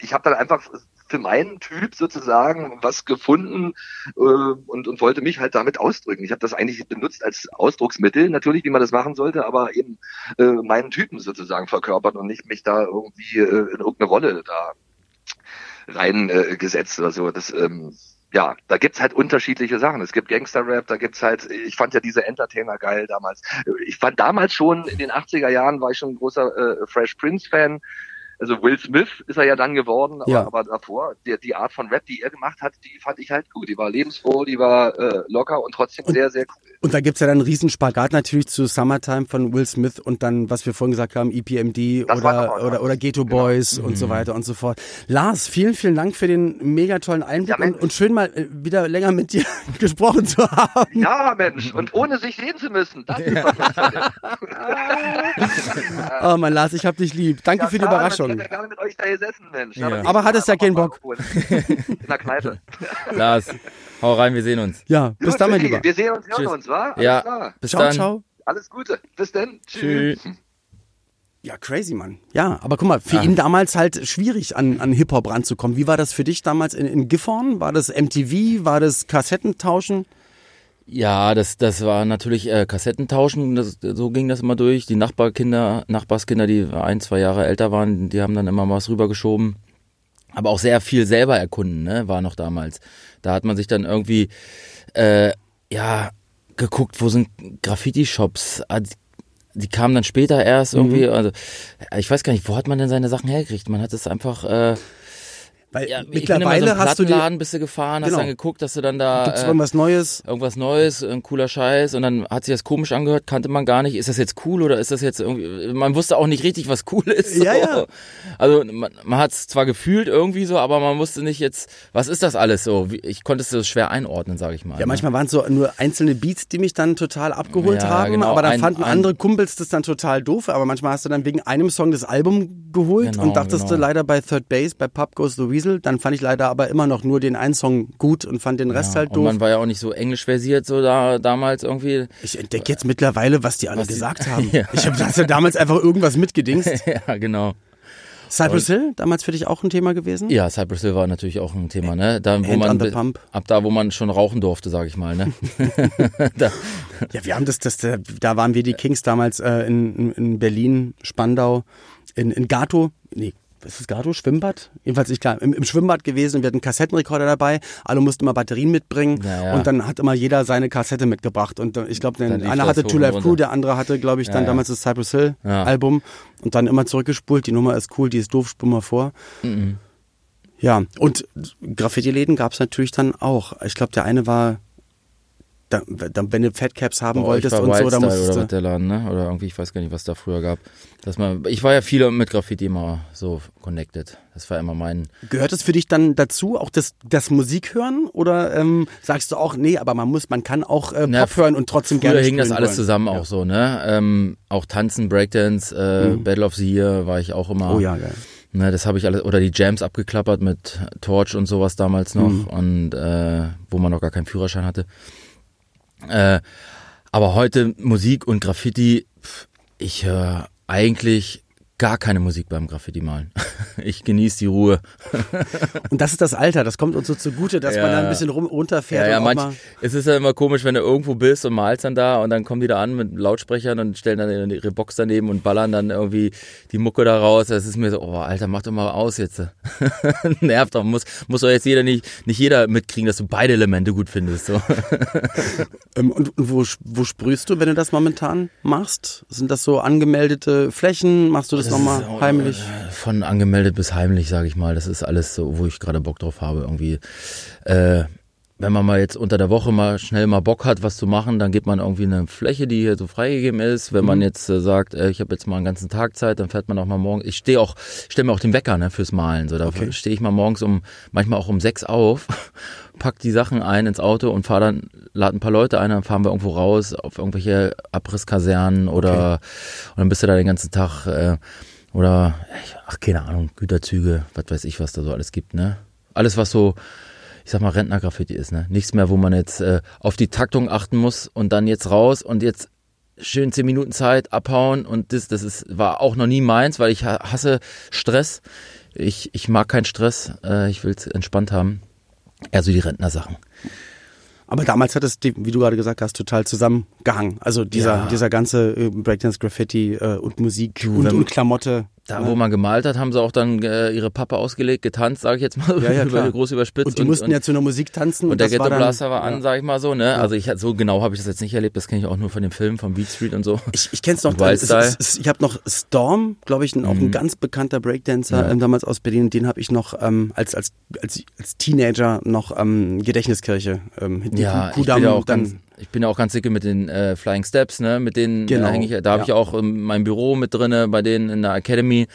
Ich habe dann einfach für meinen Typ sozusagen was gefunden äh, und, und wollte mich halt damit ausdrücken. Ich habe das eigentlich benutzt als Ausdrucksmittel, natürlich, wie man das machen sollte, aber eben äh, meinen Typen sozusagen verkörpert und nicht mich da irgendwie äh, in irgendeine Rolle da rein äh, gesetzt oder so. Das, ähm, ja, da gibt's halt unterschiedliche Sachen. Es gibt Gangster-Rap, da gibt's halt, ich fand ja diese Entertainer geil damals. Ich fand damals schon, in den 80er Jahren war ich schon ein großer äh, Fresh Prince-Fan. Also Will Smith ist er ja dann geworden, aber, Ja. aber davor, die, die Art von Rap, die er gemacht hat, die fand ich halt gut. Die war lebensfroh, die war äh, locker und trotzdem sehr, sehr cool. Und da gibt's ja dann einen riesen Spagat natürlich zu Summertime von Will Smith und dann, was wir vorhin gesagt haben, EPMD Das oder, oder, oder. Ghetto Genau. Boys und so weiter und so fort. Lars, vielen, vielen Dank für den mega tollen Einblick Ja, und, und schön mal äh, wieder länger mit dir gesprochen zu haben. Ja, Mensch, und ohne sich sehen zu müssen. Das ist doch was Oh mein Lars, ich hab dich lieb. Danke Ja, für die klar, Überraschung. Ich hätte gerne mit euch da gesessen, Mensch. Ja. Aber hattest ja keinen Bock. In der Kneipe. Lars, hau rein, wir sehen uns. Ja, bis Gut, dann, mein Lieber. Wir sehen uns, hören Tschüss. uns, wa? Alles Ja, klar. bis Ciao, dann. ciao. Alles Gute. Bis dann. Tschüss. Ja, crazy, Mann. Ja, aber guck mal, für ihn damals halt schwierig an, an Hip-Hop ranzukommen. Wie war das für dich damals in, in Gifhorn? War das MTV? War das Kassettentauschen? Ja, das, das war natürlich äh, Kassettentauschen, das, so ging das immer durch. Die Nachbarkinder, Nachbarskinder, die ein, zwei Jahre älter waren, die haben dann immer was rübergeschoben. Aber auch sehr viel selber erkunden, ne, war noch damals. Da hat man sich dann irgendwie, äh, ja, geguckt, wo sind Graffiti-Shops. Ah, die- kamen dann später erst irgendwie, also ich weiß gar nicht, wo hat man denn seine Sachen hergekriegt? Man hat es einfach, äh, Weil ja, mittlerweile so hast du dir, Plattenladen bist du gefahren, hast Genau. dann geguckt, dass du dann da gibt's äh, irgendwas Neues? irgendwas Neues, ein cooler Scheiß und dann hat sich das komisch angehört, kannte man gar nicht, ist das jetzt cool oder ist das jetzt irgendwie, man wusste auch nicht richtig, was cool ist. So. Ja, ja. Also man, man hat es zwar gefühlt irgendwie so, aber man wusste nicht jetzt, was ist das alles so? Ich konnte es so schwer einordnen, sage ich mal. Ja, ne? manchmal waren es so nur einzelne Beats, die mich dann total abgeholt Ja, haben, genau. aber dann Ein- fanden ein- andere Kumpels das dann total doof, aber manchmal hast du dann wegen einem Song das Album geholt Genau, und dachtest du genau. leider bei Third Base, bei Pub Goes the Weasel. Dann fand ich leider aber immer noch nur den einen Song gut und fand den Rest Ja, halt und doof. man war ja auch nicht so englisch versiert, so da damals irgendwie. Ich entdecke jetzt mittlerweile, was die alle Was die- gesagt haben. Ja. Ich habe ja damals einfach irgendwas mitgedingst. ja, genau. Cypress Hill, damals für dich auch ein Thema gewesen? Ja, Cypress Hill war natürlich auch ein Thema, ne? Da, wo Hand man ab da, wo man schon rauchen durfte, sag ich mal, ne? da, Ja, wir haben das, das da waren wir die Kings damals äh, in, in- in Berlin, Spandau, in, in Gato, nee, ist Gato? Schwimmbad? Jedenfalls nicht klar, im, im Schwimmbad gewesen. Wir hatten einen Kassettenrekorder dabei, alle mussten immer Batterien mitbringen Ja, ja. und dann hat immer jeder seine Kassette mitgebracht. Und äh, ich glaube, einer hatte Two und Life Crew, der andere hatte, glaube ich, dann Ja, damals das Cypress Hill Ja. Album und dann immer zurückgespult. Die Nummer ist cool, die ist doof, spul mal vor. Ja, und Graffiti-Läden gab es natürlich dann auch. Ich glaube, der eine war, da, da, wenn du Fatcaps haben euch wolltest und so, da Wildstyle musstest oder du. was der Laden, ne? Oder irgendwie, ich weiß gar nicht, was da früher gab. Dass man, ich war ja viel mit Graffiti immer so connected. Das war immer mein, Gehört es für dich dann dazu, auch das, das Musik hören? Oder ähm, sagst du auch, nee, aber man muss, man kann auch äh, Na, Pop hören und trotzdem Früher gerne hing das alles wollen? zusammen Ja. Mhm. auch so, ne? Ähm, auch Tanzen, Breakdance, äh, Battle of the Year war ich auch immer. Oh ja, geil. Ne, das habe ich alles, oder die Jams abgeklappert mit Torch und sowas damals noch Mhm. und äh, wo man noch gar keinen Führerschein hatte. Äh, aber heute Musik und Graffiti, pf, ich höre eigentlich gar keine Musik beim Graffiti malen. Ich genieße die Ruhe. Und das ist das Alter, das kommt uns so zugute, dass Ja. man da ein bisschen rum, runterfährt. Ja, ja, manch, es ist ja immer komisch, wenn du irgendwo bist und malst dann da und dann kommen die da an mit Lautsprechern und stellen dann ihre Box daneben und ballern dann irgendwie die Mucke da raus. Das ist mir so, oh Alter, mach doch mal aus jetzt. Nervt doch, muss, muss doch jetzt jeder nicht, nicht jeder mitkriegen, dass du beide Elemente gut findest. So. ähm, und und wo, wo sprühst du, wenn du das momentan machst? Sind das so angemeldete Flächen? Machst du das, nochmal ist, äh, heimlich? Von angemeldet bis heimlich, sage ich mal. Das ist alles so, wo ich gerade Bock drauf habe irgendwie. Äh, wenn man mal jetzt unter der Woche mal schnell mal Bock hat, was zu machen, dann gibt man irgendwie eine Fläche, die hier so freigegeben ist. Wenn Mhm. man jetzt äh, sagt, äh, ich habe jetzt mal einen ganzen Tag Zeit, dann fährt man auch mal morgen. Ich stehe auch, stelle mir auch den Wecker ne, fürs Malen. So, da Okay. stehe ich mal morgens um, manchmal auch um sechs auf, pack die Sachen ein ins Auto und fahre dann, lade ein paar Leute ein, dann fahren wir irgendwo raus auf irgendwelche Abrisskasernen oder und dann bist du da den ganzen Tag äh, oder ach keine Ahnung Güterzüge, was weiß ich, was da so alles gibt, ne? Alles was so ich sag mal Rentnergraffiti ist, ne? Nichts mehr, wo man jetzt äh, auf die Taktung achten muss und dann jetzt raus und jetzt schön zehn Minuten Zeit abhauen und das das ist war auch noch nie meins, weil ich ha- hasse Stress. Ich ich mag keinen Stress, äh, ich will's entspannt haben. Eher so die Rentnersachen. Aber damals hat es, wie du gerade gesagt hast, total zusammengehangen. Also dieser, Ja. dieser ganze äh, Breakdance, Graffiti äh, und Musik und, und Klamotte. Da, ne? wo man gemalt hat, haben sie auch dann äh, ihre Pappe ausgelegt, getanzt, sage ich jetzt mal, Ja, ja, über groß überspitzt. Und die mussten ja zu einer Musik tanzen. und der das war Ghetto dann- Blaster war an, ja. sag ich mal so, ne? Also ich so genau habe ich das jetzt nicht erlebt, das kenne ich auch nur von dem Film, von Beat Street und so. Ich, ich kenne es noch. Und Es, Wildstyle. es, es, ich habe noch Storm, glaube ich, ein, auch ein ganz bekannter Breakdancer Ja. ähm, damals aus Berlin. Den habe ich noch ähm, als, als, als, als Teenager noch ähm, Gedächtniskirche. Ähm, hinten Ja, Kuh- ich Kudamm bin ja auch dann, ganz, ich bin ja auch ganz dicke mit den äh, Flying Steps, ne? Mit denen Genau, äh, häng ich, da habe ja. ich auch ähm, mein Büro mit drinne bei denen in der Academy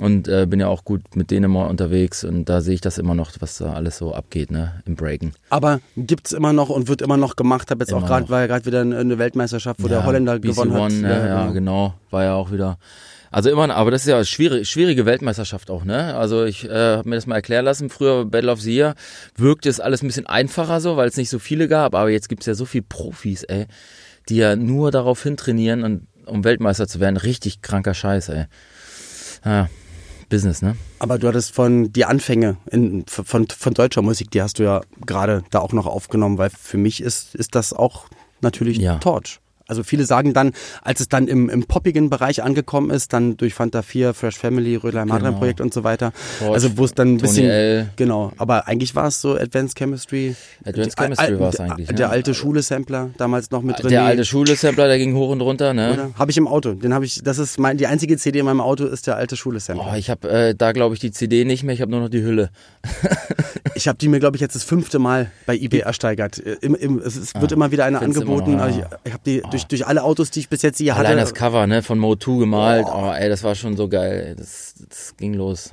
und äh, bin ja auch gut mit denen immer unterwegs und da sehe ich das immer noch, was da alles so abgeht, ne? Im Breaken. Aber gibt's immer noch und wird immer noch gemacht. Habe jetzt auch Immer gerade, noch. war ja gerade wieder eine- Weltmeisterschaft, wo der Holländer BC gewonnen hat. One, ne? ja, genau, war ja auch wieder. Also immer, aber das ist ja schwierig, schwierige Weltmeisterschaft auch, ne? Also ich äh, habe mir das mal erklären lassen. Früher Battle of the Year wirkte es alles ein bisschen einfacher so, weil es nicht so viele gab. Aber jetzt gibt's ja so viele Profis, ey, die ja nur darauf hintrainieren und um Weltmeister zu werden. Richtig kranker Scheiß, ey. Ja, Business, ne? Aber du hattest von die Anfänge in, von, von deutscher Musik, die hast du ja gerade da auch noch aufgenommen, weil für mich ist, ist das auch natürlich Ja. Torch. Also viele sagen dann, als es dann im, im poppigen Bereich angekommen ist, dann durch Fanta 4, Fresh Family, Rödler Genau. Projekt und so weiter. Torch, also wo es dann ein bisschen L. genau, aber eigentlich war es so Advanced Chemistry. Advanced Die- Chemistry war's der- eigentlich, Der ne? alte Schule-Sampler damals noch mit drin. Der alte Schule-Sampler, der ging hoch und runter, ne? Habe ich im Auto. Den habe ich. Das ist mein, die einzige CD in meinem Auto ist der alte Schule-Sampler. Oh, ich habe äh, da glaube ich die CD nicht mehr, ich habe nur noch die Hülle. Ich habe die mir, glaube ich, jetzt das fünfte Mal bei eBay ersteigert. Im, im, es, es wird immer wieder eine Ah, angeboten. noch, ja. ich ich habe die durch, durch alle Autos, die ich bis jetzt hier hatte. Allein das Cover, ne, von Mo2 gemalt. Oh. ey, das war schon so geil. Das, das ging los.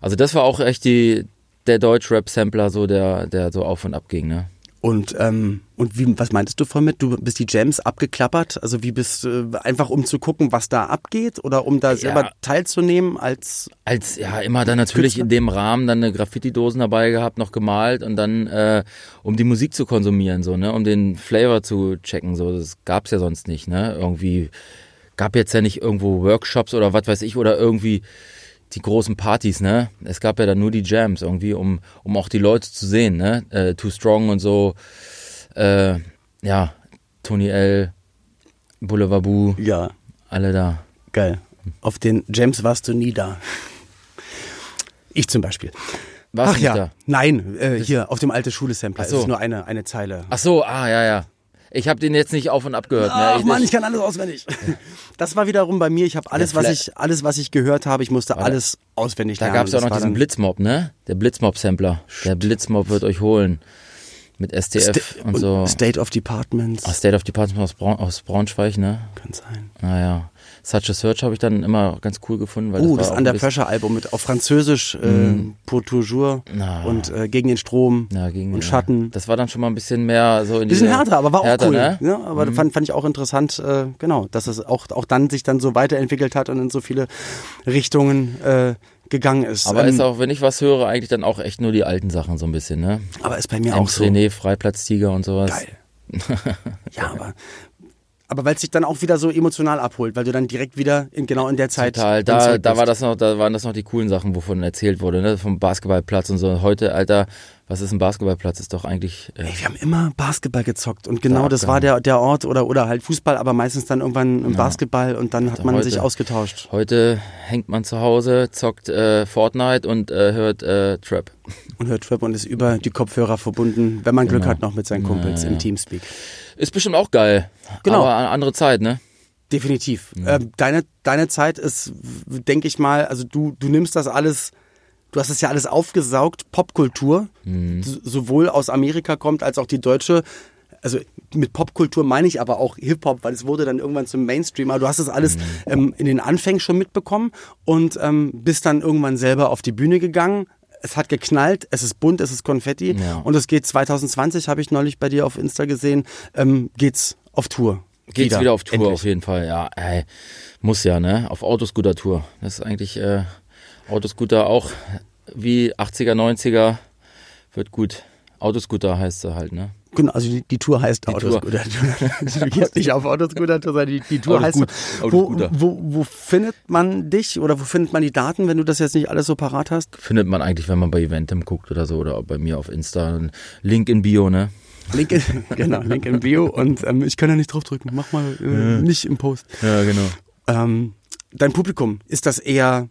Also das war auch echt die der Deutsch-Rap-Sampler, so der, der so auf und ab ging, ne? Und, ähm, und wie, was meintest du vorhin mit? Du bist die Jams abgeklappert? Also wie bist du, äh, einfach um zu gucken, was da abgeht oder um da selber Ja. teilzunehmen als Als, ja, immer dann natürlich Künstler? in dem Rahmen dann eine Graffiti-Dosen dabei gehabt, noch gemalt und dann, äh, um die Musik zu konsumieren, so, ne, um den Flavor zu checken, so, das gab's ja sonst nicht, ne, irgendwie, gab jetzt ja nicht irgendwo Workshops oder was weiß ich oder irgendwie die großen Partys, ne, es gab ja dann nur die Jams irgendwie, um, um auch die Leute zu sehen, ne, äh, Too Strong und so, äh, ja, Tony L., Boulevard Boo, Ja, alle da. geil. Auf den Jams warst du nie da. Ich zum Beispiel. Warst Ach ja, da? nein, äh, hier auf dem alte Schule-Sampler. Ach Es so. ist nur eine, eine Zeile. Ach so, ah, ja, ja. Ich habe den jetzt nicht auf und ab gehört. Ach ne? Mann, ich kann alles auswendig. Das war wiederum bei mir. Ich habe alles, Ja, was ich, alles, was ich gehört habe, ich musste Warte. alles auswendig Da lernen. gab es auch noch diesen Blitzmob, ne? Der Blitzmob-Sampler. Der Blitzmob wird euch holen. Mit STF Sta- und so. State of Departments. Ah, State of Department aus, Braun, aus Braunschweig, ne? Kann sein. Naja. Such a Search habe ich dann immer ganz cool gefunden. Weil Oh, das ein Under Pressure Album mit auf Französisch, äh, Pour toujours Na. und äh, gegen den Strom Ja, gegen, und ja. Schatten. Das war dann schon mal ein bisschen mehr so in Bisschen härter, aber war auch härter, cool. Ne? Ja, aber das fand, fand ich auch interessant, äh, genau, dass es auch, auch dann sich dann so weiterentwickelt hat und in so viele Richtungen äh, gegangen ist. Aber Ähm, ist auch, wenn ich was höre, eigentlich dann auch echt nur die alten Sachen so ein bisschen, ne? aber ist bei mir Ems auch so. René, Freiplatztiger und sowas. Geil. ja, aber, aber weil es sich dann auch wieder so emotional abholt, weil du dann direkt wieder in, genau in der Zeit. Total. Da, da war das noch, da waren das noch die coolen Sachen, wovon erzählt wurde, ne? Vom Basketballplatz und so. Heute, Alter, was ist ein Basketballplatz? Ist doch eigentlich. Äh, Ey, wir haben immer Basketball gezockt und genau Da das war der, der Ort oder, oder halt Fußball, aber meistens dann irgendwann im Basketball und dann hat man heute- sich ausgetauscht. heute hängt man zu Hause, zockt äh, Fortnite und äh, hört äh, Trap. Und hört Trap und ist über die Kopfhörer verbunden, wenn man Glück Genau. hat, noch mit seinen Kumpels im Teamspeak. Ist bestimmt auch geil. Genau. Aber eine andere Zeit, ne? Definitiv. Ähm, deine, deine Zeit ist, denke ich mal, also du, du nimmst das alles, du hast es ja alles aufgesaugt, Popkultur, s- sowohl aus Amerika kommt als auch die deutsche. Also mit Popkultur meine ich aber auch Hip-Hop, weil es wurde dann irgendwann zum Mainstream. Aber du hast das alles ähm, in den Anfängen schon mitbekommen und ähm, bist dann irgendwann selber auf die Bühne gegangen. Es hat geknallt, es ist bunt, es ist Konfetti Ja. und es geht 2020, habe ich neulich bei dir auf Insta gesehen, ähm, geht's auf Tour. Geht's wieder, auf Tour Endlich. auf jeden Fall, ja. Ey, muss ja, ne? Auf Autoscooter-Tour. Das ist eigentlich äh, Autoscooter auch wie 80er, 90er. Wird gut. Autoscooter heißt sie halt, ne? Genau, also die, die Tour heißt Tour. Autoscooter. du gehst nicht auf Autoscooter, sondern die, die Tour heißt. Autoscoot- Wo, Autoscooter. wo, wo findet man dich oder wo findet man die Daten, wenn du das jetzt nicht alles so parat hast? Findet man eigentlich, wenn man bei Eventim guckt oder so oder bei mir auf Insta. Link in Bio, ne? Link in, genau, Link in Bio und ähm, ich kann ja nicht draufdrücken. Mach mal äh, nicht im Post. Ja, genau. Ähm, dein Publikum, ist das eher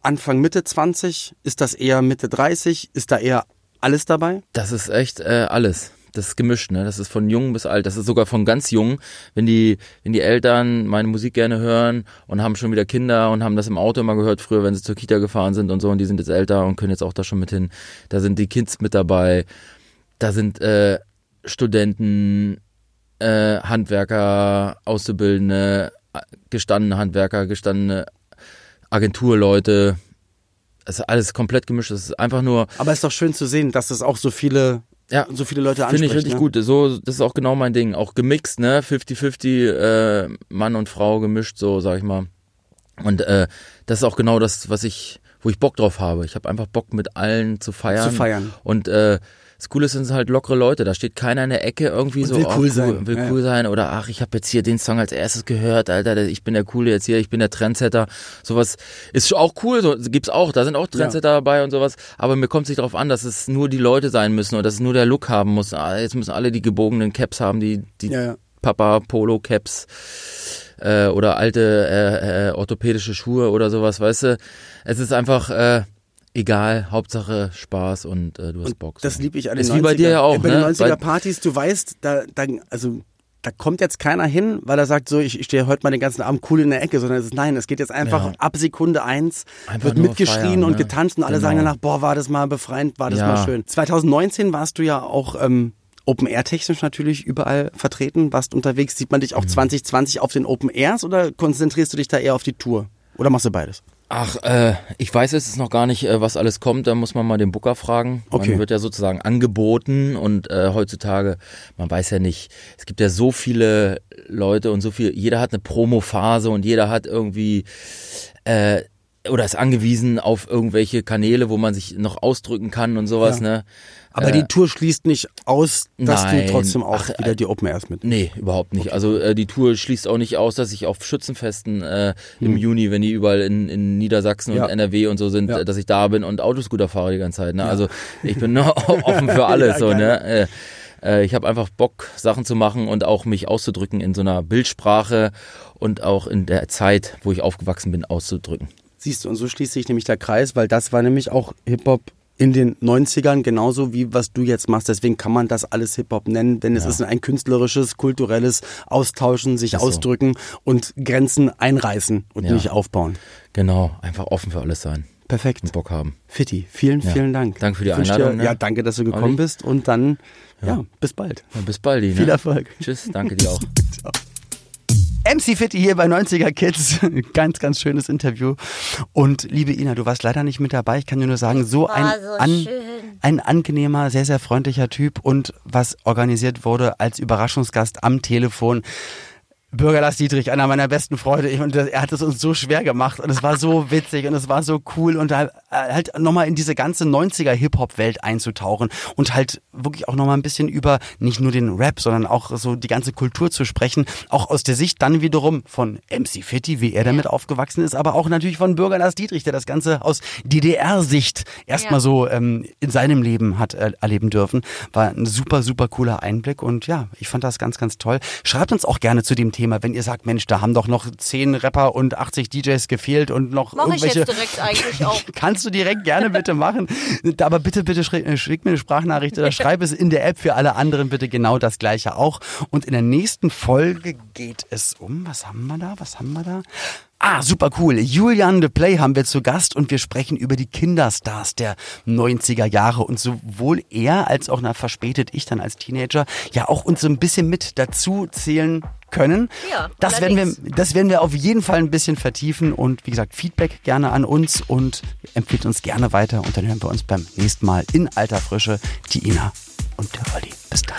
Anfang, Mitte 20? Ist das eher Mitte 30? Ist da eher alles dabei? Das ist echt äh, alles. Das ist gemischt, ne? Das ist von jung bis alt. Das ist sogar von ganz jung, wenn die, wenn die Eltern meine Musik gerne hören und haben schon wieder Kinder und haben das im Auto immer gehört früher, wenn sie zur Kita gefahren sind und so und die sind jetzt älter und können jetzt auch da schon mit hin. Da sind die Kids mit dabei. Da sind äh, Studenten, äh, Handwerker, Auszubildende, gestandene Handwerker, gestandene Agenturleute. Es ist alles komplett gemischt. Es ist einfach nur Aber ist doch schön zu sehen, dass das auch so viele, Ja. so viele Leute Finde anspricht. ich richtig ne? gut. So, das ist auch genau mein Ding. Auch gemixt, ne? 50-50, äh, Mann und Frau gemischt, so sag ich mal. Und äh, das ist auch genau das, was ich, wo ich Bock drauf habe. Ich habe einfach Bock mit allen zu feiern. Zu feiern. Und äh, das Coole sind halt lockere Leute. Da steht keiner in der Ecke irgendwie Und so, will oh, cool sein. will Ja, cool sein oder ach, ich habe jetzt hier den Song als erstes gehört, Alter, ich bin der coole jetzt hier, ich bin der Trendsetter. Sowas ist auch cool, so gibt's auch, da sind auch Trendsetter dabei und sowas, aber mir kommt es nicht darauf an, dass es nur die Leute sein müssen oder dass es nur der Look haben muss. Ah, jetzt müssen alle die gebogenen Caps haben, die die Ja, ja. Papa Polo Caps äh, oder alte äh, äh, orthopädische Schuhe oder sowas, weißt du? Es ist einfach äh, egal, Hauptsache Spaß und äh, du hast Bock. so. Das liebe ich an den Ist 90er. wie bei dir ja auch, Bei ne? den 90er Weil- Partys, du weißt, da, da, also, da kommt jetzt keiner hin, weil er sagt so, ich, ich stehe heute mal den ganzen Abend cool in der Ecke, sondern es ist, nein, es geht jetzt einfach Ja. ab Sekunde eins, Einfach wird mitgeschrien feiern, und ne? getanzt und alle Genau. sagen danach, boah, war das mal befreiend, war das Ja. mal schön. 2019 warst du ja auch, ähm, Open Air technisch natürlich überall vertreten, warst unterwegs. Sieht man dich Mhm. auch 2020 auf den Open Airs oder konzentrierst du dich da eher auf die Tour? Oder machst du beides? Ach, äh, ich weiß jetzt noch gar nicht, äh, was alles kommt. Da muss man mal den Booker fragen. Okay. Man wird ja sozusagen angeboten und äh, heutzutage, man weiß ja nicht, es gibt ja so viele Leute und so viel, jeder hat eine Promophase und jeder hat irgendwie äh, oder ist angewiesen auf irgendwelche Kanäle, wo man sich noch ausdrücken kann und sowas, Ja. ne? Aber Äh, die Tour schließt nicht aus, dass nein. du trotzdem auch Ach, wieder äh, die Open Airs mit. Nee, überhaupt nicht. Also äh, die Tour schließt auch nicht aus, dass ich auf Schützenfesten äh, im Juni, wenn die überall in, in Niedersachsen Hm. Ja. und NRW und so sind, Ja. äh, dass ich da bin und Autoscooter fahre die ganze Zeit. Ne? Also ich bin noch offen für alles. So, ne? Äh, ich habe einfach Bock, Sachen zu machen und auch mich auszudrücken in so einer Bildsprache und auch in der Zeit, wo ich aufgewachsen bin, auszudrücken. Siehst du, und so schließt sich nämlich der Kreis, weil das war nämlich auch Hip-Hop in den 90ern, genauso wie was du jetzt machst. Deswegen kann man das alles Hip-Hop nennen, denn es Ja. ist ein künstlerisches, kulturelles Austauschen, sich so. ausdrücken und Grenzen einreißen und Ja. nicht aufbauen. Genau, einfach offen für alles sein Perfekt. und Bock haben. Fitti, vielen, Ja. vielen Dank. Danke für die Einladung, Dir, ne? Ja, danke, dass du gekommen Olli. bist und dann, ja, bis bald. Bis bald. Ne? Viel Erfolg. Tschüss, danke dir auch. MC Fitti hier bei 90er Kids. Ganz, ganz schönes Interview. Und liebe Ina, du warst leider nicht mit dabei. Ich kann dir nur sagen, so ein, so an, ein angenehmer, sehr, sehr freundlicher Typ und was organisiert wurde als Überraschungsgast am Telefon. Bürger Lars Dietrich, einer meiner besten Freunde. Ich, und er hat es uns so schwer gemacht und es war so witzig und es war so cool und äh, halt nochmal in diese ganze 90er Hip-Hop-Welt einzutauchen und halt wirklich auch nochmal ein bisschen über nicht nur den Rap, sondern auch so die ganze Kultur zu sprechen. Auch aus der Sicht dann wiederum von MC Fitti, wie er damit aufgewachsen ist, aber auch natürlich von Bürger Lars Dietrich, der das Ganze aus DDR-Sicht erstmal Ja. so ähm, in seinem Leben hat äh, erleben dürfen. War ein super, super cooler Einblick und ja, ich fand das ganz, ganz toll. Schreibt uns auch gerne zu dem Thema, wenn ihr sagt, Mensch, da haben doch noch 10 Rapper und 80 DJs gefehlt und noch Mach ich irgendwelche... jetzt direkt eigentlich auch. Kannst du direkt gerne bitte machen. Aber bitte, bitte schrick, äh, schick mir eine Sprachnachricht oder schreib es in der App für alle anderen bitte genau das gleiche auch. Und in der nächsten Folge geht es um, was haben wir da? Was haben wir da? Ah, super cool. Julian de Play haben wir zu Gast und wir sprechen über die Kinderstars der 90er Jahre und sowohl er als auch na verspätet ich dann als Teenager ja auch uns so ein bisschen mit dazu zählen können. Ja, das werden wir das werden wir auf jeden Fall ein bisschen vertiefen und wie gesagt, Feedback gerne an uns und empfiehlt uns gerne weiter und dann hören wir uns beim nächsten Mal in alter Frische die Ina und der Olli. Bis dann.